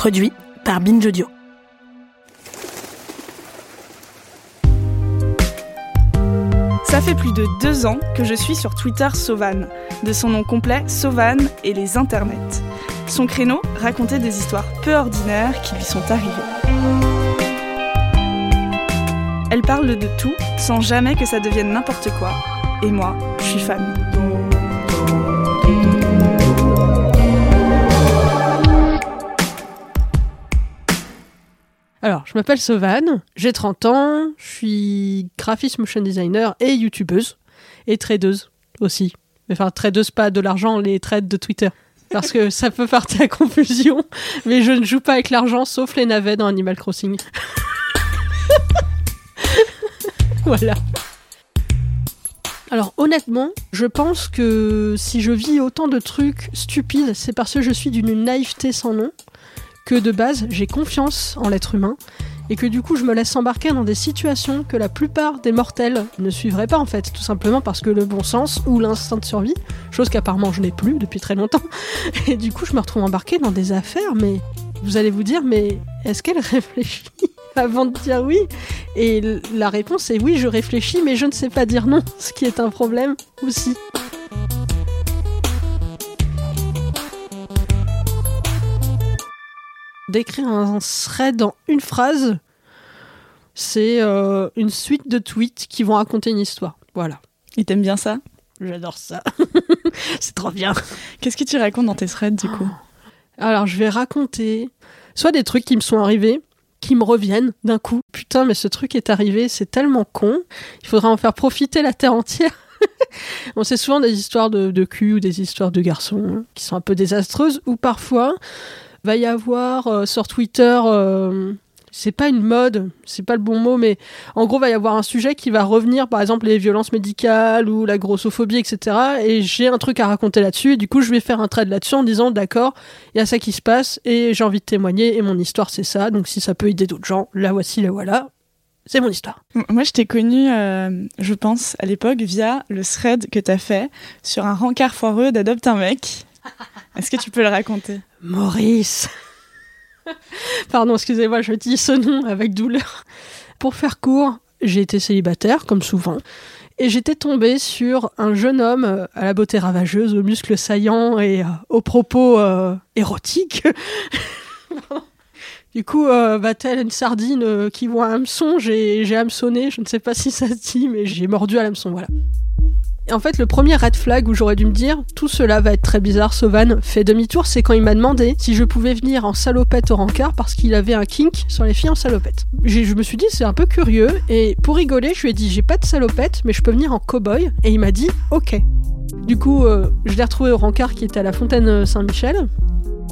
Produit par Binge Audio. Ça fait plus de deux ans que je suis sur Twitter Sauvan, de son nom complet Sauvan et les internets. Son créneau racontait des histoires peu ordinaires qui lui sont arrivées. Elle parle de tout sans jamais que ça devienne n'importe quoi. Et moi, je suis fan. Je m'appelle Sauvane, j'ai 30 ans, je suis graphiste motion designer et youtubeuse, et tradeuse aussi. Enfin, tradeuse pas de l'argent, les trades de Twitter. Parce que ça peut porter à confusion, mais je ne joue pas avec l'argent sauf les navets dans Animal Crossing. voilà. Alors honnêtement, je pense que si je vis autant de trucs stupides, c'est parce que je suis d'une naïveté sans nom que de base j'ai confiance en l'être humain et que du coup je me laisse embarquer dans des situations que la plupart des mortels ne suivraient pas en fait, tout simplement parce que le bon sens ou l'instinct de survie, chose qu'apparemment je n'ai plus depuis très longtemps, et du coup je me retrouve embarqué dans des affaires, mais vous allez vous dire, mais est-ce qu'elle réfléchit avant de dire oui? Et la réponse est oui, je réfléchis, mais je ne sais pas dire non, ce qui est un problème aussi. Décrire un thread en une phrase, c'est euh, une suite de tweets qui vont raconter une histoire. Voilà. Et t'aimes bien ça? J'adore ça. c'est trop bien. Qu'est-ce que tu racontes dans tes threads du coup? Alors, je vais raconter soit des trucs qui me sont arrivés, qui me reviennent d'un coup. Putain, mais ce truc est arrivé, c'est tellement con. Il faudra en faire profiter la terre entière. On sait souvent des histoires de, de cul ou des histoires de garçons hein, qui sont un peu désastreuses, ou parfois va y avoir euh, sur Twitter euh, c'est pas une mode, c'est pas le bon mot, mais en gros, va y avoir un sujet qui va revenir, par exemple les violences médicales ou la grossophobie, etc. Et j'ai un truc à raconter là-dessus, et du coup, je vais faire un trade là-dessus en disant, d'accord, il y a ça qui se passe, et j'ai envie de témoigner, et mon histoire, c'est ça, donc si ça peut aider d'autres gens, la voici, la voilà. C'est mon histoire. Moi, je t'ai connu, euh, je pense, à l'époque, via le thread que t'as fait sur un rencard foireux d'Adopte un mec. Est-ce que tu peux le raconter? Maurice Pardon, excusez-moi, je dis ce nom avec douleur. Pour faire court, j'ai été célibataire, comme souvent, et j'étais tombée sur un jeune homme euh, à la beauté ravageuse, aux muscles saillants et euh, aux propos euh, érotiques. du coup, va-t-elle une sardine qui voit un hameçon? J'ai hameçonné, je ne sais pas si ça se dit, mais j'ai mordu à l'hameçon, voilà en fait, le premier red flag où j'aurais dû me dire tout cela va être très bizarre, Sovan fait demi-tour, c'est quand il m'a demandé si je pouvais venir en salopette au rencard parce qu'il avait un kink sur les filles en salopette. Je me suis dit c'est un peu curieux et pour rigoler, je lui ai dit j'ai pas de salopette mais je peux venir en cow-boy et il m'a dit ok. Du coup, euh, je l'ai retrouvé au rencard qui était à la fontaine Saint-Michel.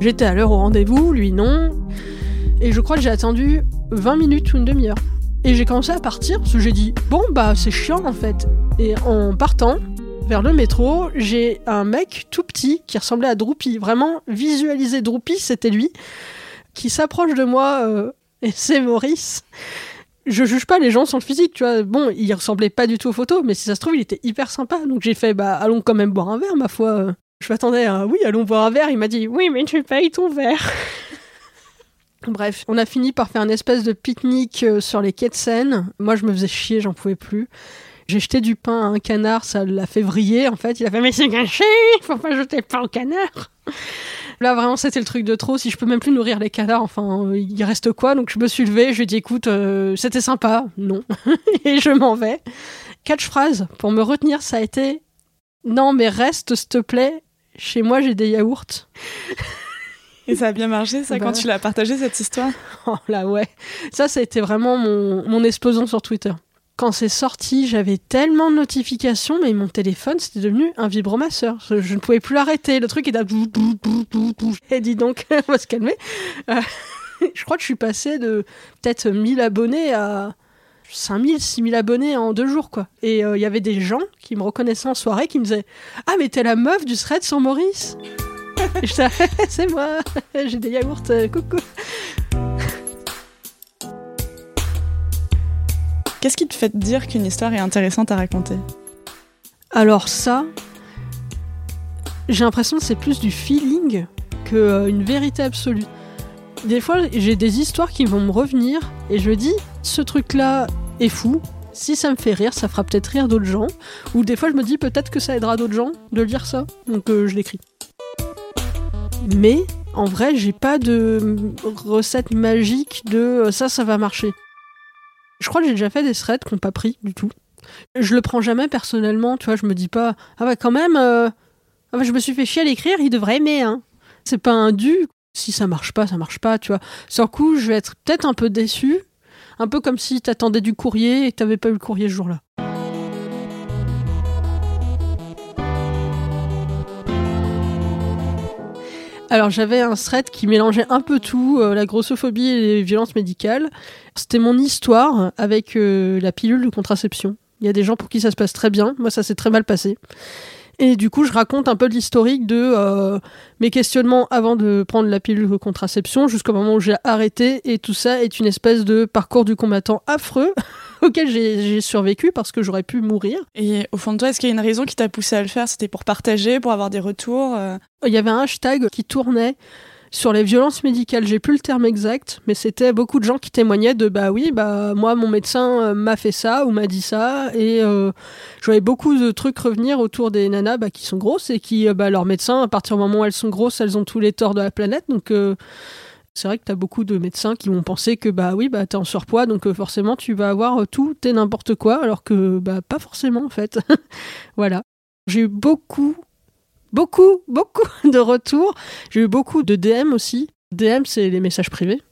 J'étais à l'heure au rendez-vous, lui non. Et je crois que j'ai attendu 20 minutes ou une demi-heure. Et j'ai commencé à partir parce que j'ai dit bon bah c'est chiant en fait. Et en partant vers le métro, j'ai un mec tout petit qui ressemblait à Droopy, vraiment visualiser Droopy, c'était lui, qui s'approche de moi euh, et c'est Maurice. Je juge pas les gens sur le physique, tu vois. Bon, il ressemblait pas du tout aux photos, mais si ça se trouve, il était hyper sympa. Donc j'ai fait bah allons quand même boire un verre, ma foi. Je m'attendais à oui, allons boire un verre. Il m'a dit oui, mais tu payes ton verre. Bref, on a fini par faire une espèce de pique-nique euh, sur les quais de Seine. Moi, je me faisais chier, j'en pouvais plus. J'ai jeté du pain à un canard, ça l'a fait vriller en fait. Il a fait mais c'est gâché, faut pas jeter le pain au canard. Là vraiment c'était le truc de trop. Si je peux même plus nourrir les canards, enfin euh, il reste quoi? Donc je me suis levée, je lui ai dit écoute euh, c'était sympa, non, et je m'en vais. Quatre phrases pour me retenir, ça a été non mais reste s'il te plaît. Chez moi j'ai des yaourts. Et ça a bien marché, ça, quand bah tu l'as partagé, cette histoire? Oh là, ouais. Ça, ça a été vraiment mon, mon explosion sur Twitter. Quand c'est sorti, j'avais tellement de notifications, mais mon téléphone, c'était devenu un vibromasseur. Je, je ne pouvais plus l'arrêter. Le truc était... Et dis donc, on va se calmer. Euh, je crois que je suis passé de peut-être 1000 abonnés à 5000, 6000 abonnés en deux jours, quoi. Et euh, il y avait des gens qui me reconnaissaient en soirée, qui me disaient « Ah, mais t'es la meuf du thread sur Maurice !» c'est moi, j'ai des yaourts, euh, coucou. Qu'est-ce qui te fait dire qu'une histoire est intéressante à raconter? Alors ça, j'ai l'impression que c'est plus du feeling qu'une euh, vérité absolue. Des fois, j'ai des histoires qui vont me revenir et je dis, ce truc-là est fou. Si ça me fait rire, ça fera peut-être rire d'autres gens. Ou des fois, je me dis peut-être que ça aidera d'autres gens de lire ça. Donc, euh, je l'écris. Mais en vrai, j'ai pas de recette magique de euh, ça, ça va marcher. Je crois que j'ai déjà fait des threads qui n'ont pas pris du tout. Je le prends jamais personnellement, tu vois, je me dis pas, ah ouais, quand même, euh, ah je me suis fait chier à l'écrire, il devrait aimer, hein. C'est pas un dû, si ça marche pas, ça marche pas, tu vois. Sur coup, je vais être peut-être un peu déçu, un peu comme si t'attendais du courrier et que t'avais pas eu le courrier ce jour-là. Alors j'avais un thread qui mélangeait un peu tout, euh, la grossophobie et les violences médicales. C'était mon histoire avec euh, la pilule de contraception. Il y a des gens pour qui ça se passe très bien, moi ça s'est très mal passé. Et du coup, je raconte un peu de l'historique de euh, mes questionnements avant de prendre la pilule de contraception jusqu'au moment où j'ai arrêté. Et tout ça est une espèce de parcours du combattant affreux auquel j'ai survécu parce que j'aurais pu mourir. Et au fond de toi, est-ce qu'il y a une raison qui t'a poussé à le faire? C'était pour partager, pour avoir des retours euh? Il y avait un hashtag qui tournait sur les violences médicales, j'ai plus le terme exact, mais c'était beaucoup de gens qui témoignaient de bah oui, bah moi mon médecin euh, m'a fait ça ou m'a dit ça et euh, je voyais beaucoup de trucs revenir autour des nanas bah, qui sont grosses et qui euh, bah leur médecin à partir du moment où elles sont grosses, elles ont tous les torts de la planète donc c'est vrai que tu as beaucoup de médecins qui vont penser que bah oui bah t'es en surpoids donc forcément tu vas avoir tout et n'importe quoi alors que bah pas forcément en fait. voilà. J'ai eu beaucoup beaucoup, beaucoup de retours. J'ai eu beaucoup de DM aussi. DM, c'est les messages privés.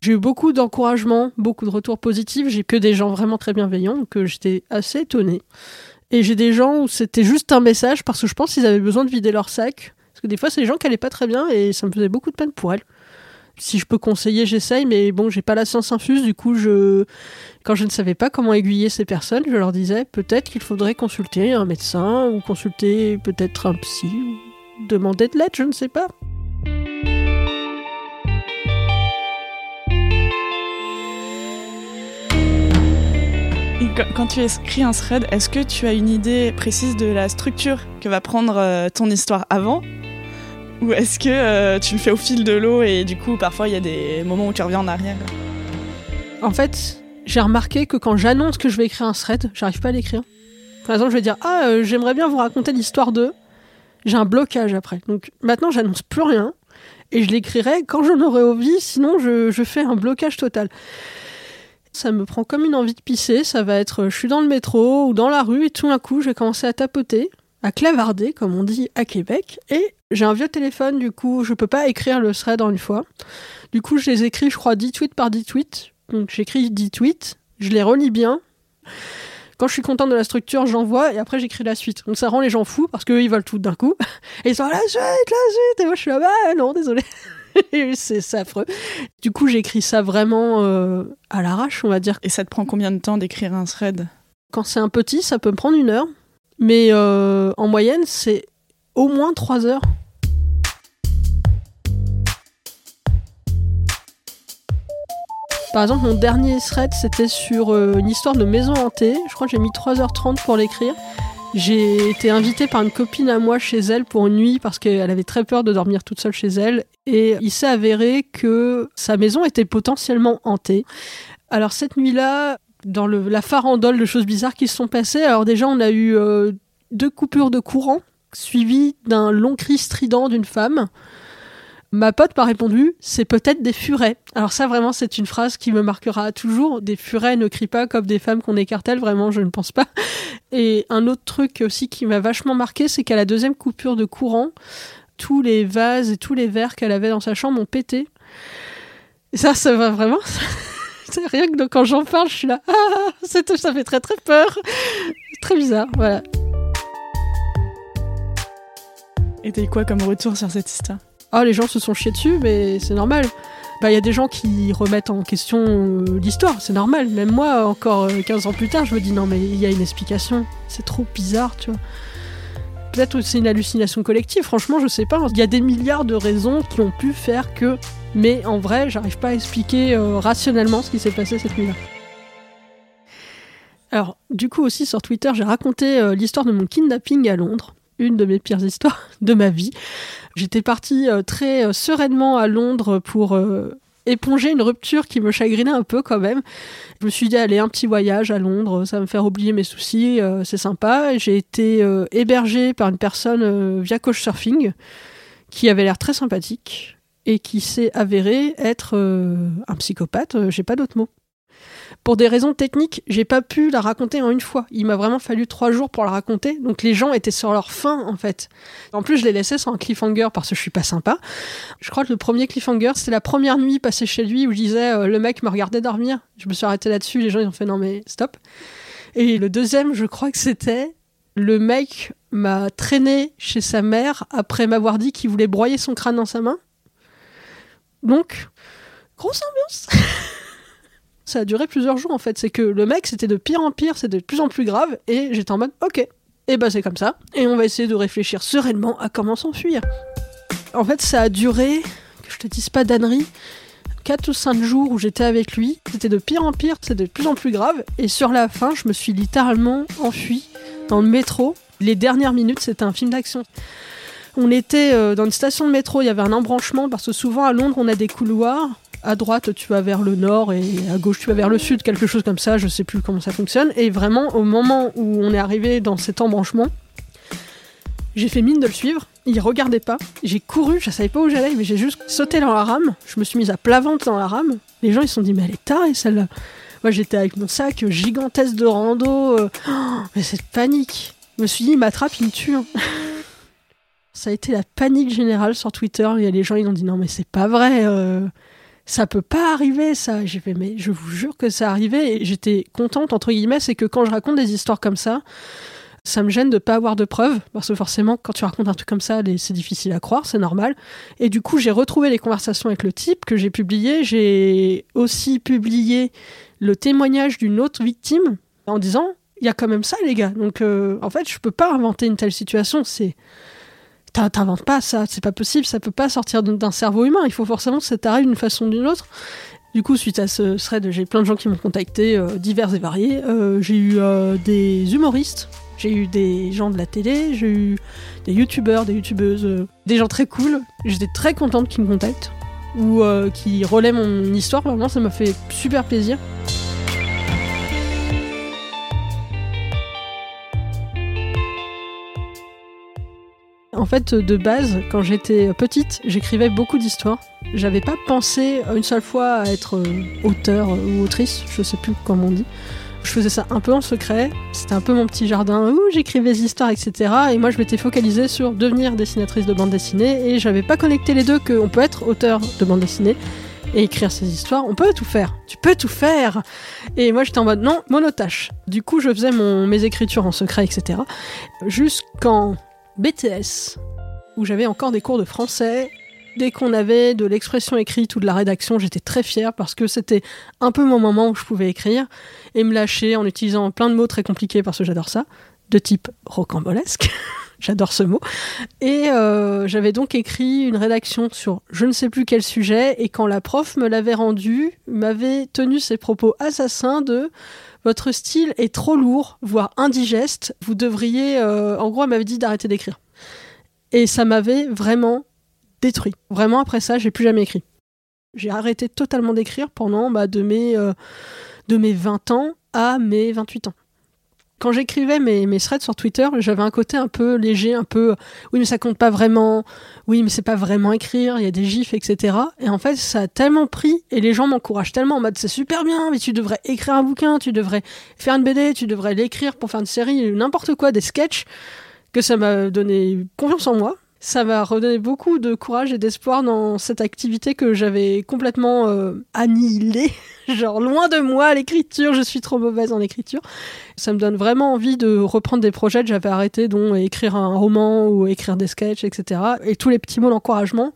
J'ai eu beaucoup d'encouragements, beaucoup de retours positifs. J'ai que des gens vraiment très bienveillants, que j'étais assez étonnée. Et j'ai des gens où c'était juste un message parce que je pense qu'ils avaient besoin de vider leur sac. Parce que des fois, c'est des gens qui allaient pas très bien et ça me faisait beaucoup de peine pour elles si je peux conseiller, j'essaye, mais bon, j'ai pas la science infuse, du coup, je, quand je ne savais pas comment aiguiller ces personnes, je leur disais peut-être qu'il faudrait consulter un médecin ou consulter peut-être un psy ou demander de l'aide, je ne sais pas. quand tu écris un thread, est-ce que tu as une idée précise de la structure que va prendre euh, ton histoire avant ou est-ce que euh, tu le fais au fil de l'eau et du coup parfois il y a des moments où tu reviens en arrière? En fait, j'ai remarqué que quand j'annonce que je vais écrire un thread, j'arrive pas à l'écrire. Par exemple, je vais dire Ah, euh, j'aimerais bien vous raconter l'histoire de. J'ai un blocage après. Donc maintenant, j'annonce plus rien et je l'écrirai quand j'en aurai envie, sinon je, je fais un blocage total. Ça me prend comme une envie de pisser. Ça va être je suis dans le métro ou dans la rue et tout d'un coup, je vais commencer à tapoter à clavarder, comme on dit à Québec, et j'ai un vieux téléphone, du coup, je peux pas écrire le thread en une fois. Du coup, je les écris, je crois, 10 tweets par 10 tweets. Donc, j'écris 10 tweets, je les relis bien. Quand je suis content de la structure, j'envoie et après j'écris la suite. Donc ça rend les gens fous parce qu'eux ils veulent tout d'un coup. Et ils sont la suite, la suite. Et moi je suis là, bah non, désolé. c'est affreux. Du coup, j'écris ça vraiment euh, à l'arrache, on va dire. Et ça te prend combien de temps d'écrire un thread? Quand c'est un petit, ça peut me prendre une heure. Mais euh, en moyenne, c'est au moins 3 heures. Par exemple, mon dernier thread, c'était sur euh, une histoire de maison hantée. Je crois que j'ai mis 3h30 pour l'écrire. J'ai été invitée par une copine à moi chez elle pour une nuit parce qu'elle avait très peur de dormir toute seule chez elle. Et il s'est avéré que sa maison était potentiellement hantée. Alors cette nuit-là, dans la farandole de choses bizarres qui se sont passées. Alors déjà, on a eu euh, deux coupures de courant, suivies d'un long cri strident d'une femme. Ma pote m'a répondu, c'est peut-être des furets. Alors ça vraiment c'est une phrase qui me marquera toujours. Des furets ne crient pas comme des femmes qu'on écartèle, vraiment je ne pense pas. Et un autre truc aussi qui m'a vachement marqué, c'est qu'à la deuxième coupure de courant, tous les vases et tous les verres qu'elle avait dans sa chambre ont pété. Et ça, ça va vraiment. rien que quand j'en parle, je suis là, ah, ça fait très très peur. Très bizarre, voilà. Et t'as quoi comme retour sur cette histoire? Ah, les gens se sont chiés dessus, mais c'est normal. Bah, il y a des gens qui remettent en question euh, l'histoire, c'est normal. Même moi, encore 15 euh, ans plus tard, je me dis non, mais il y a une explication. C'est trop bizarre, tu vois. Peut-être c'est une hallucination collective, franchement, je sais pas. Il y a des milliards de raisons qui ont pu faire que mais en vrai, j'arrive pas à expliquer euh, rationnellement ce qui s'est passé cette nuit-là. Alors, du coup aussi sur Twitter, j'ai raconté l'histoire de mon kidnapping à Londres. Une de mes pires histoires de ma vie. J'étais partie euh, très euh, sereinement à Londres pour euh, éponger une rupture qui me chagrinait un peu quand même. Je me suis dit, allez, un petit voyage à Londres, ça va me faire oublier mes soucis, c'est sympa. J'ai été hébergée par une personne via Couchsurfing qui avait l'air très sympathique et qui s'est avéré être un psychopathe, j'ai pas d'autre mot. Pour des raisons techniques, j'ai pas pu la raconter en une fois. Il m'a vraiment fallu trois jours pour la raconter. Donc les gens étaient sur leur faim, en fait. En plus, je les laissais sans cliffhanger parce que je suis pas sympa. Je crois que le premier cliffhanger, c'était la première nuit passée chez lui où je disais euh, le mec me regardait dormir. Je me suis arrêtée là-dessus. Les gens, ils ont fait non, mais stop. Et le deuxième, je crois que c'était le mec m'a traîné chez sa mère après m'avoir dit qu'il voulait broyer son crâne dans sa main. Donc, grosse ambiance. Ça a duré plusieurs jours en fait. C'est que le mec, c'était de pire en pire, c'était de plus en plus grave, et j'étais en mode, ok, et bah c'est comme ça, et on va essayer de réfléchir sereinement à comment s'enfuir. En fait, ça a duré, que je te dise pas d'annerie, 4 ou 5 jours où j'étais avec lui. C'était de pire en pire, c'était de plus en plus grave, et sur la fin, je me suis littéralement enfui dans le métro. Les dernières minutes, c'était un film d'action. On était euh, dans une station de métro, il y avait un embranchement, parce que souvent à Londres, on a des couloirs à droite tu vas vers le nord et à gauche tu vas vers le sud, quelque chose comme ça, je sais plus comment ça fonctionne. Et vraiment, au moment où on est arrivé dans cet embranchement, j'ai fait mine de le suivre, il regardait pas, j'ai couru, je savais pas où j'allais, mais j'ai juste sauté dans la rame, je me suis mise à plat ventre dans la rame, les gens ils se sont dit mais elle est tarée celle-là. Moi j'étais avec mon sac gigantesque de rando, euh, mais cette panique. Je me suis dit il m'attrape, il me tue. Hein. ça a été la panique générale sur Twitter, il y a les gens ils ont dit non mais c'est pas vrai. Euh ça peut pas arriver ça. J'ai fait mais je vous jure que ça arrivait et j'étais contente entre guillemets, c'est que quand je raconte des histoires comme ça, ça me gêne de pas avoir de preuves parce que forcément quand tu racontes un truc comme ça, c'est difficile à croire, c'est normal. Et du coup, j'ai retrouvé les conversations avec le type que j'ai publié, j'ai aussi publié le témoignage d'une autre victime en disant il y a quand même ça les gars. Donc euh, en fait, je peux pas inventer une telle situation, c'est T'inventes pas ça, c'est pas possible, ça peut pas sortir d'un cerveau humain, il faut forcément que ça t'arrive d'une façon ou d'une autre. Du coup, suite à ce thread, j'ai plein de gens qui m'ont contacté, euh, divers et variés. Euh, j'ai eu euh, des humoristes, j'ai eu des gens de la télé, j'ai eu des youtubeurs, des youtubeuses, des gens très cool. J'étais très contente qu'ils me contactent ou qui relaient mon histoire. Vraiment, ça m'a fait super plaisir. En fait, de base, quand j'étais petite, j'écrivais beaucoup d'histoires. J'avais pas pensé une seule fois à être euh, auteur ou autrice, je sais plus comment on dit. Je faisais ça un peu en secret, c'était un peu mon petit jardin où j'écrivais des histoires, etc. Et moi, je m'étais focalisée sur devenir dessinatrice de bande dessinée et j'avais pas connecté les deux qu'on peut être auteur de bande dessinée et écrire ses histoires. On peut tout faire. Tu peux tout faire. Et moi, j'étais en mode non, monotache. Du coup, je faisais mon, mes écritures en secret, etc. Jusqu'en BTS, où j'avais encore des cours de français. Dès qu'on avait de l'expression écrite ou de la rédaction, j'étais très fière parce que c'était un peu mon moment où je pouvais écrire et me lâcher en utilisant plein de mots très compliqués parce que j'adore ça, de type rocambolesque. J'adore ce mot. Et euh, j'avais donc écrit une rédaction sur je ne sais plus quel sujet, et quand la prof me l'avait rendu, m'avait tenu ses propos assassins de votre style est trop lourd, voire indigeste. Vous devriez, euh, en gros, elle m'avait dit d'arrêter d'écrire. Et ça m'avait vraiment détruit. Vraiment, après ça, j'ai plus jamais écrit. J'ai arrêté totalement d'écrire pendant bah, de, euh, de mes 20 ans à mes 28 ans quand j'écrivais mes, mes threads sur Twitter, j'avais un côté un peu léger, un peu oui mais ça compte pas vraiment, oui mais c'est pas vraiment écrire, il y a des gifs, etc. Et en fait ça a tellement pris et les gens m'encouragent tellement en mode c'est super bien, mais tu devrais écrire un bouquin, tu devrais faire une BD, tu devrais l'écrire pour faire une série, n'importe quoi, des sketchs, que ça m'a donné confiance en moi ça m'a redonné beaucoup de courage et d'espoir dans cette activité que j'avais complètement euh, annihilée. Genre loin de moi l'écriture, je suis trop mauvaise en écriture. Ça me donne vraiment envie de reprendre des projets que j'avais arrêtés, dont écrire un roman ou écrire des sketchs, etc. Et tous les petits mots d'encouragement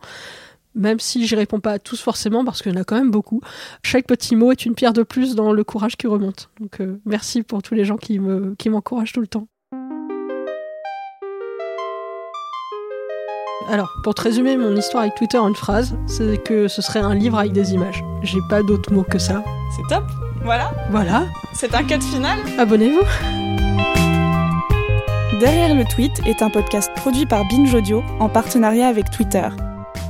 même si j'y réponds pas à tous forcément parce qu'il y en a quand même beaucoup. Chaque petit mot est une pierre de plus dans le courage qui remonte. Donc euh, merci pour tous les gens qui me qui m'encouragent tout le temps. Alors, pour te résumer mon histoire avec Twitter en une phrase, c'est que ce serait un livre avec des images. J'ai pas d'autres mots que ça. C'est top. Voilà. Voilà. C'est un cut final. Abonnez-vous. Derrière le tweet est un podcast produit par Binge Audio en partenariat avec Twitter.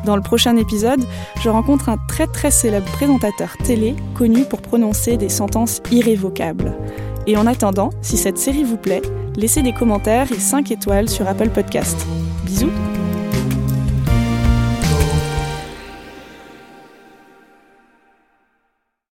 Dans le prochain épisode, je rencontre un très très célèbre présentateur télé connu pour prononcer des sentences irrévocables. Et en attendant, si cette série vous plaît, laissez des commentaires et 5 étoiles sur Apple Podcast.